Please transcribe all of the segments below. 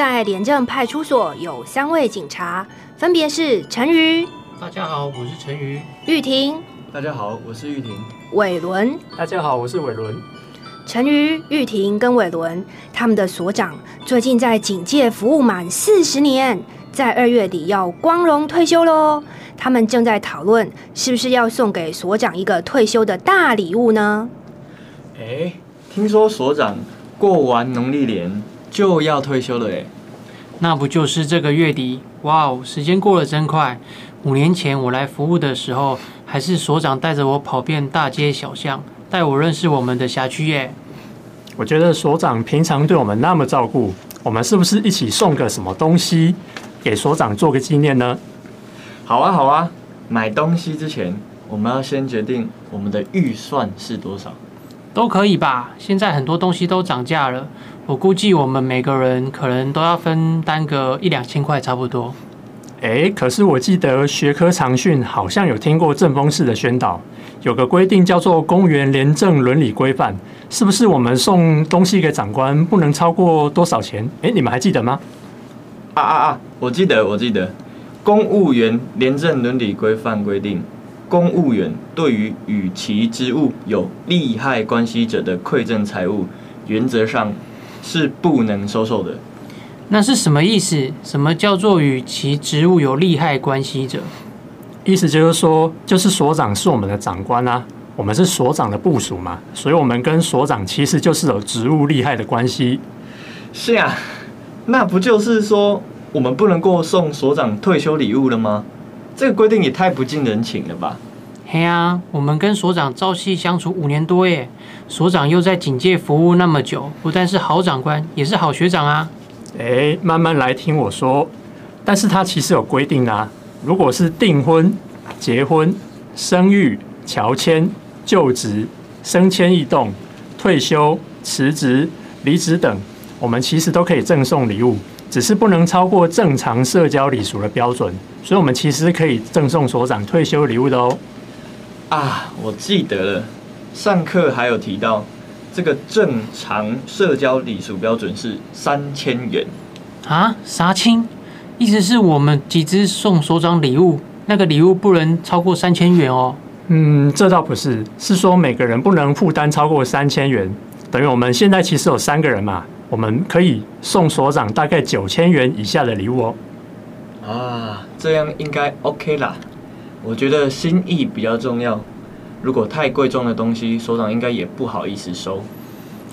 在廉政派出所有三位警察，分别是陈瑜。大家好，我是陈瑜。玉婷。大家好，我是玉婷。伟伦。大家好，我是伟伦。陈瑜、玉婷跟伟伦，他们的所长最近在警界服务满四十年，在二月底要光荣退休喽。他们正在讨论是不是要送给所长一个退休的大礼物呢？哎，听说所长过完农历年就要退休了哎，那不就是这个月底？哇哦，时间过得真快。五年前我来服务的时候，还是所长带着我跑遍大街小巷，带我认识我们的辖区耶。我觉得所长平常对我们那么照顾，我们是不是一起送个什么东西给所长做个纪念呢？好啊，好啊。买东西之前，我们要先决定我们的预算是多少。都可以吧？现在很多东西都涨价了，我估计我们每个人可能都要分担个一两千块，差不多。哎，可是我记得学科常训好像有听过正风式的宣导，有个规定叫做《公务员廉政伦理规范》，是不是我们送东西给长官不能超过多少钱？哎，你们还记得吗？啊啊啊！我记得，我记得，《公务员廉政伦理规范》规定，公务员对于与其职务有利害关系者的馈赠财物，原则上是不能收受的。那是什么意思？什么叫做与其职务有利害关系者？意思就是说，就是所长是我们的长官啊，我们是所长的部属嘛，所以我们跟所长其实就是有职务利害的关系。是啊，那不就是说我们不能够送所长退休礼物了吗？这个规定也太不近人情了吧？嘿啊，我们跟所长朝夕相处五年多耶，所长又在警界服务那么久，不但是好长官，也是好学长啊。哎，慢慢来听我说。但是他其实有规定啊，如果是订婚、结婚、生育、乔迁、就职、升迁异动、退休、辞职、离职等，我们其实都可以赠送礼物，只是不能超过正常社交礼俗的标准。所以，我们其实可以赠送所长退休礼物的哦。啊，我记得了，上课还有提到。这个正常社交礼数标准是三千元啊？啥亲？意思是我们集资送所长礼物，那个礼物不能超过三千元哦。嗯，这倒不是，是说每个人不能负担超过三千元。等于我们现在其实有三个人嘛，我们可以送所长大概九千元以下的礼物哦。啊，这样应该 OK 啦。我觉得心意比较重要。如果太贵重的东西，所长应该也不好意思收。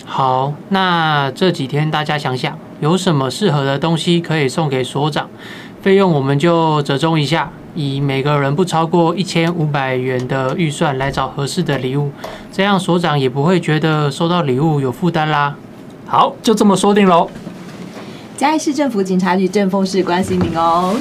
好，那这几天大家想想，有什么适合的东西可以送给所长？费用我们就折中一下，以每个人不超过一千五百元的预算来找合适的礼物，这样所长也不会觉得收到礼物有负担啦。好，就这么说定喽。嘉义市政府警察局正风室关心您哦。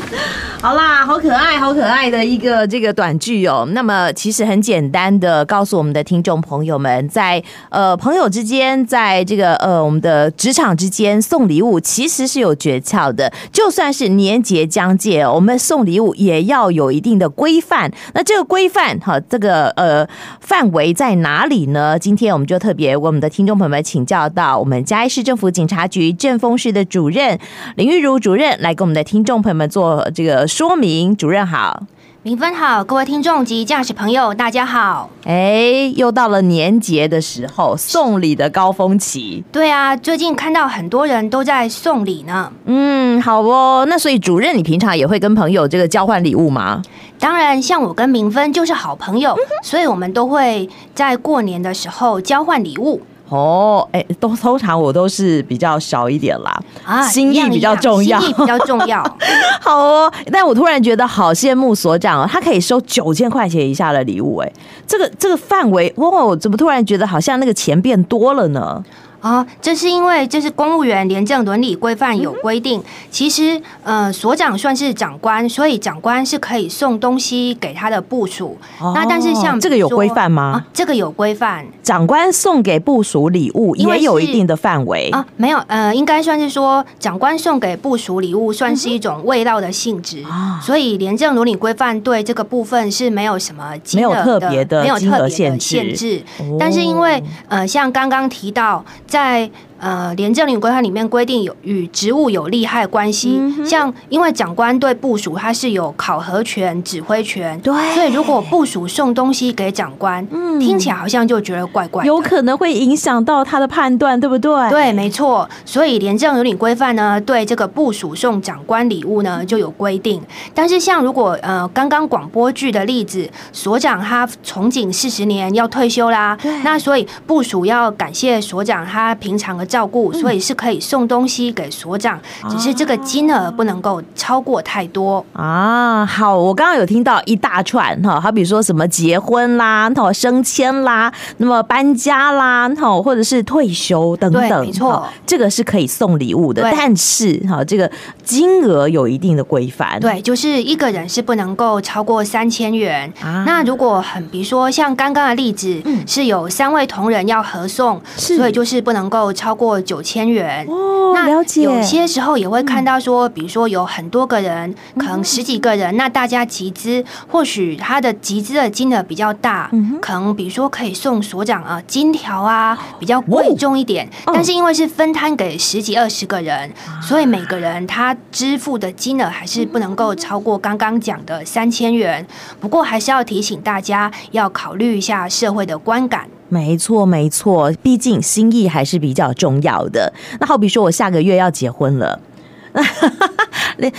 好啦，好可爱，好可爱的一个这个短剧哦。那么其实很简单的告诉我们的听众朋友们，在呃朋友之间，在这个呃我们的职场之间送礼物其实是有诀窍的。就算是年节将届，我们送礼物也要有一定的规范。那这个规范哈，这个呃范围在哪里呢？今天我们就特别为我们的听众朋友们请教到我们嘉义市政府警察局政风室的主任。林玉如主任来给我们的听众朋友们做这个说明。主任好，明芬好，各位听众及驾驶朋友大家好。哎，又到了年节的时候，送礼的高峰期。对啊，最近看到很多人都在送礼呢。嗯，好哦。那所以主任，你平常也会跟朋友这个交换礼物吗？当然，像我跟明芬就是好朋友，所以我们都会在过年的时候交换礼物。哦，哎，都通常我都是比较小一点啦，啊，心意比较重要，心意比较重要。好哦，但我突然觉得好羡慕所长哦，他可以收九千块钱以下的礼物，哎，这个这个范围，哇，我怎么突然觉得好像那个钱变多了呢？啊，这是因为这是公务员廉政伦理规范有规定，其实呃所长算是长官，所以长官是可以送东西给他的部属。那但是像这个有规范吗？这个有规范，长官送给部署礼物也有一定的范围啊。没有，呃，应该算是说长官送给部署礼物算是一种味道的性质，所以廉政伦理规范对这个部分是没有什么没有特别的没有特别的限制。但是因为呃像刚刚提到。在呃，廉政伦理规范里面规定有与职务有利害关系，嗯、像因为长官对部署他是有考核权、指挥权，对，所以如果部署送东西给长官，嗯，听起来好像就觉得怪怪，有可能会影响到他的判断，对不对？对，没错。所以廉政伦理规范呢，对这个部署送长官礼物呢就有规定。但是像如果呃刚刚广播剧的例子，所长他从警四十年要退休啦，那所以部署要感谢所长他平常的。照顾，所以是可以送东西给所长，只是这个金额不能够超过太多啊。好，我刚刚有听到一大串哈，好比说什么结婚啦、升迁啦、那么搬家啦、哈或者是退休等等，没错，这个是可以送礼物的，但是哈这个金额有一定的规范。对，就是一个人是不能够超过三千元。啊那如果很比如说像刚刚的例子，嗯是有三位同仁要合送，所以就是不能够超。过九千元哦，了解。那有些时候也会看到说，比如说有很多个人，可能十几个人，那大家集资，或许他的集资的金额比较大，可能比如说可以送所长啊金条啊，比较贵重一点。但是因为是分摊给十几二十个人，所以每个人他支付的金额还是不能够超过刚刚讲的三千元。不过还是要提醒大家，要考虑一下社会的观感。没错，没错，毕竟心意还是比较重要的。那好比说，我下个月要结婚了。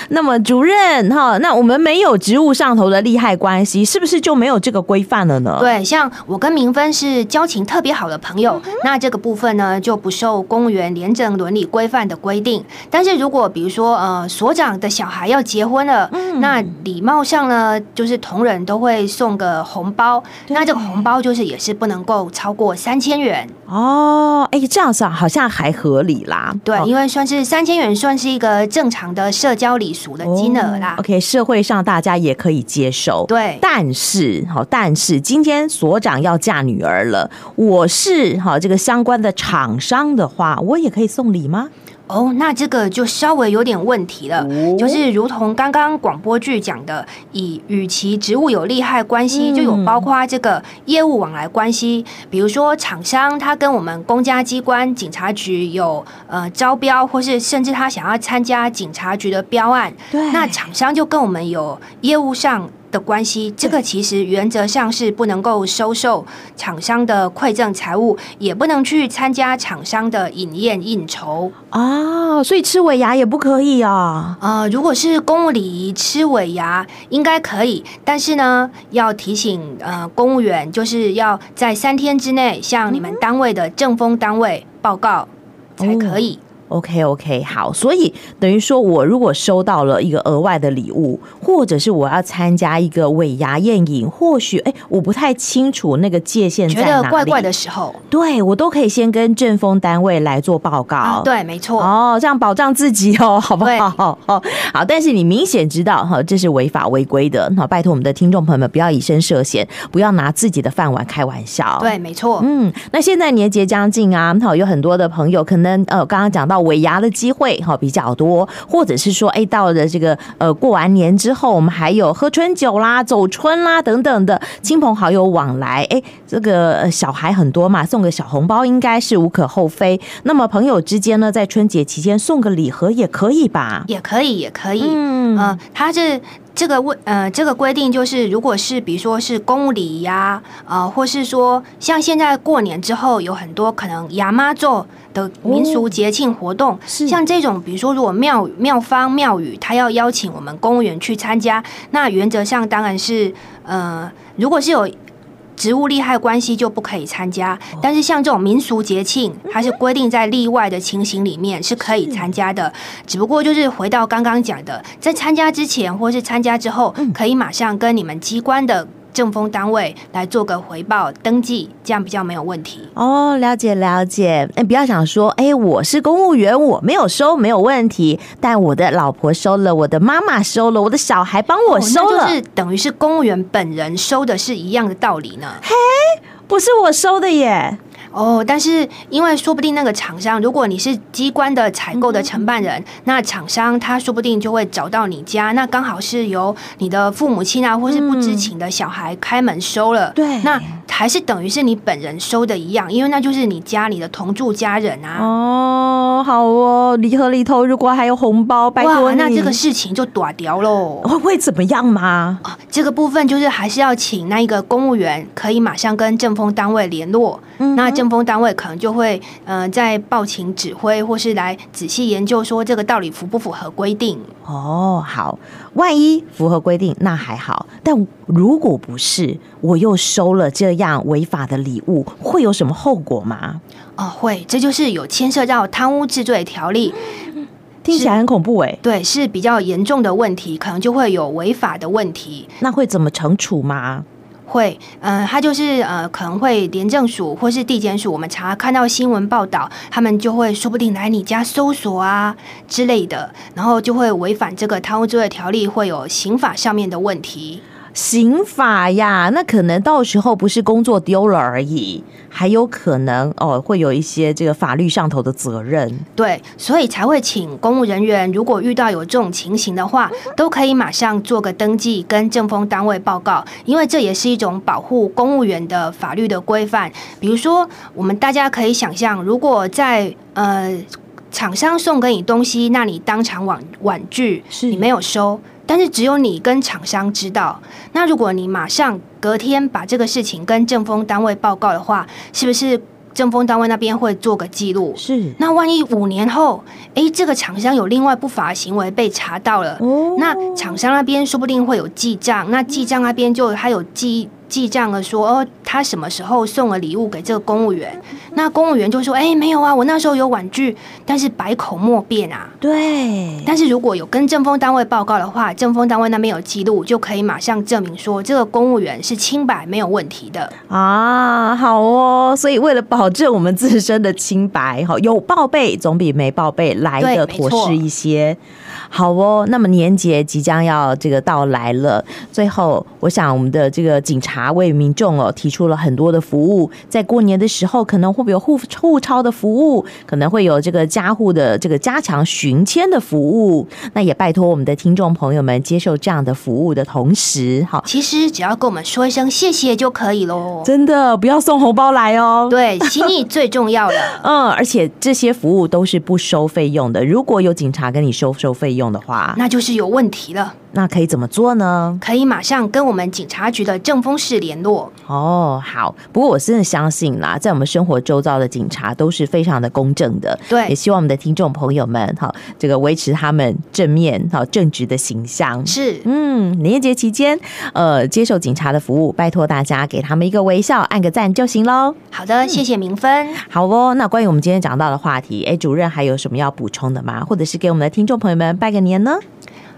那么主任哈，那我们没有职务上头的利害关系，是不是就没有这个规范了呢？对，像我跟明芬是交情特别好的朋友，嗯、那这个部分呢就不受公务员廉政伦理规范的规定。但是如果比如说呃所长的小孩要结婚了，嗯、那礼貌上呢就是同仁都会送个红包，那这个红包就是也是不能够超过三千元哦。哎，这样子好像还合理啦。对，因为算是三千元，算是一个正常的社交礼俗的金额啦。Oh, OK，社会上大家也可以接受。对，但是好，但是今天所长要嫁女儿了，我是好这个相关的厂商的话，我也可以送礼吗？哦，oh, 那这个就稍微有点问题了，oh. 就是如同刚刚广播剧讲的，以与其职务有利害关系，就有包括这个业务往来关系，比如说厂商他跟我们公家机关警察局有呃招标，或是甚至他想要参加警察局的标案，对那厂商就跟我们有业务上。的关系，这个其实原则上是不能够收受厂商的馈赠财物，也不能去参加厂商的饮宴应酬啊，所以吃尾牙也不可以啊。呃，如果是公务礼仪吃尾牙应该可以，但是呢，要提醒呃公务员，就是要在三天之内向你们单位的政风单位报告才可以。OK OK 好，所以等于说，我如果收到了一个额外的礼物，或者是我要参加一个尾牙宴饮，或许哎，我不太清楚那个界限在哪里，觉得怪怪的时候，对我都可以先跟政风单位来做报告。啊、对，没错。哦，这样保障自己哦，好不好？好对，好。但是你明显知道哈，这是违法违规的。好，拜托我们的听众朋友们不要以身涉险，不要拿自己的饭碗开玩笑。对，没错。嗯，那现在年节将近啊，好，有很多的朋友可能呃，刚刚讲到。尾牙的机会哈比较多，或者是说，哎，到了这个呃过完年之后，我们还有喝春酒啦、走春啦等等的亲朋好友往来，哎，这个小孩很多嘛，送个小红包应该是无可厚非。那么朋友之间呢，在春节期间送个礼盒也可以吧？也可以，也可以。嗯，呃，他是。这个问呃，这个规定就是，如果是比如说是公务礼仪呀，呃，或是说像现在过年之后有很多可能亚妈做的民俗节庆活动，哦、像这种，比如说如果庙庙方庙宇他要邀请我们公务员去参加，那原则上当然是呃，如果是有。职务利害关系就不可以参加，但是像这种民俗节庆，它是规定在例外的情形里面是可以参加的。只不过就是回到刚刚讲的，在参加之前或是参加之后，可以马上跟你们机关的。政风单位来做个回报登记，这样比较没有问题哦。了解了解，哎，不要想说，哎，我是公务员，我没有收没有问题，但我的老婆收了，我的妈妈收了，我的小孩帮我收了，哦、就是等于是公务员本人收的是一样的道理呢。嘿，不是我收的耶。哦，但是因为说不定那个厂商，如果你是机关的采购的承办人，嗯、那厂商他说不定就会找到你家，那刚好是由你的父母亲啊，或是不知情的小孩开门收了，对、嗯，那还是等于是你本人收的一样，因为那就是你家里的同住家人啊。哦，好哦，礼盒里头如果还有红包，拜托你，那这个事情就短掉喽。会会怎么样吗？哦，这个部分就是还是要请那一个公务员可以马上跟政风单位联络，嗯、那政风单位可能就会呃在报请指挥，或是来仔细研究说这个到底符不符合规定。哦，好，万一符合规定那还好，但如果不是，我又收了这样违法的礼物，会有什么后果吗？哦，会，这就是有牵涉到贪污治罪条例。听起来很恐怖哎，对，是比较严重的问题，可能就会有违法的问题。那会怎么惩处吗？会，嗯、他就是呃，可能会廉政署或是地检署，我们查看到新闻报道，他们就会说不定来你家搜索啊之类的，然后就会违反这个贪污罪的条例，会有刑法上面的问题。刑法呀，那可能到时候不是工作丢了而已，还有可能哦，会有一些这个法律上头的责任。对，所以才会请公务人员，如果遇到有这种情形的话，都可以马上做个登记，跟政风单位报告，因为这也是一种保护公务员的法律的规范。比如说，我们大家可以想象，如果在呃厂商送给你东西，那你当场婉婉拒，是你没有收。但是只有你跟厂商知道。那如果你马上隔天把这个事情跟政风单位报告的话，是不是政风单位那边会做个记录？是。那万一五年后，哎，这个厂商有另外不法行为被查到了，哦、那厂商那边说不定会有记账，那记账那边就还有记。记账了说哦，他什么时候送了礼物给这个公务员？那公务员就说：“哎，没有啊，我那时候有婉拒，但是百口莫辩啊。”对。但是如果有跟政风单位报告的话，政风单位那边有记录，就可以马上证明说这个公务员是清白，没有问题的啊。好哦，所以为了保证我们自身的清白，哈，有报备总比没报备来的妥适一些。好哦，那么年节即将要这个到来了，最后我想我们的这个警察为民众哦提出了很多的服务，在过年的时候可能会有户户超的服务，可能会有这个家户的这个加强巡签的服务，那也拜托我们的听众朋友们接受这样的服务的同时，好，其实只要跟我们说一声谢谢就可以喽，真的不要送红包来哦，对，心意最重要的，嗯，而且这些服务都是不收费用的，如果有警察跟你收收费用的话，那就是有问题了。那可以怎么做呢？可以马上跟我们警察局的政风室联络。哦，好。不过我真的相信啦，在我们生活周遭的警察都是非常的公正的。对，也希望我们的听众朋友们，哈，这个维持他们正面、好正直的形象。是，嗯，年节期间，呃，接受警察的服务，拜托大家给他们一个微笑，按个赞就行喽。好的，谢谢明芬。好哦，那关于我们今天讲到的话题，哎，主任还有什么要补充的吗？或者是给我们的听众朋友们拜个年呢？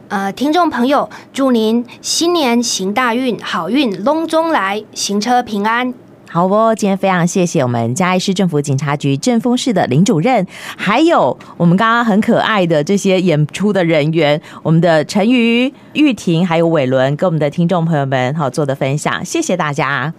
呃，听众朋友，祝您新年行大运，好运隆中来，行车平安。好哦，今天非常谢谢我们嘉义市政府警察局政风室的林主任，还有我们刚刚很可爱的这些演出的人员，我们的陈瑜、玉婷还有伟伦，跟我们的听众朋友们好做的分享，谢谢大家。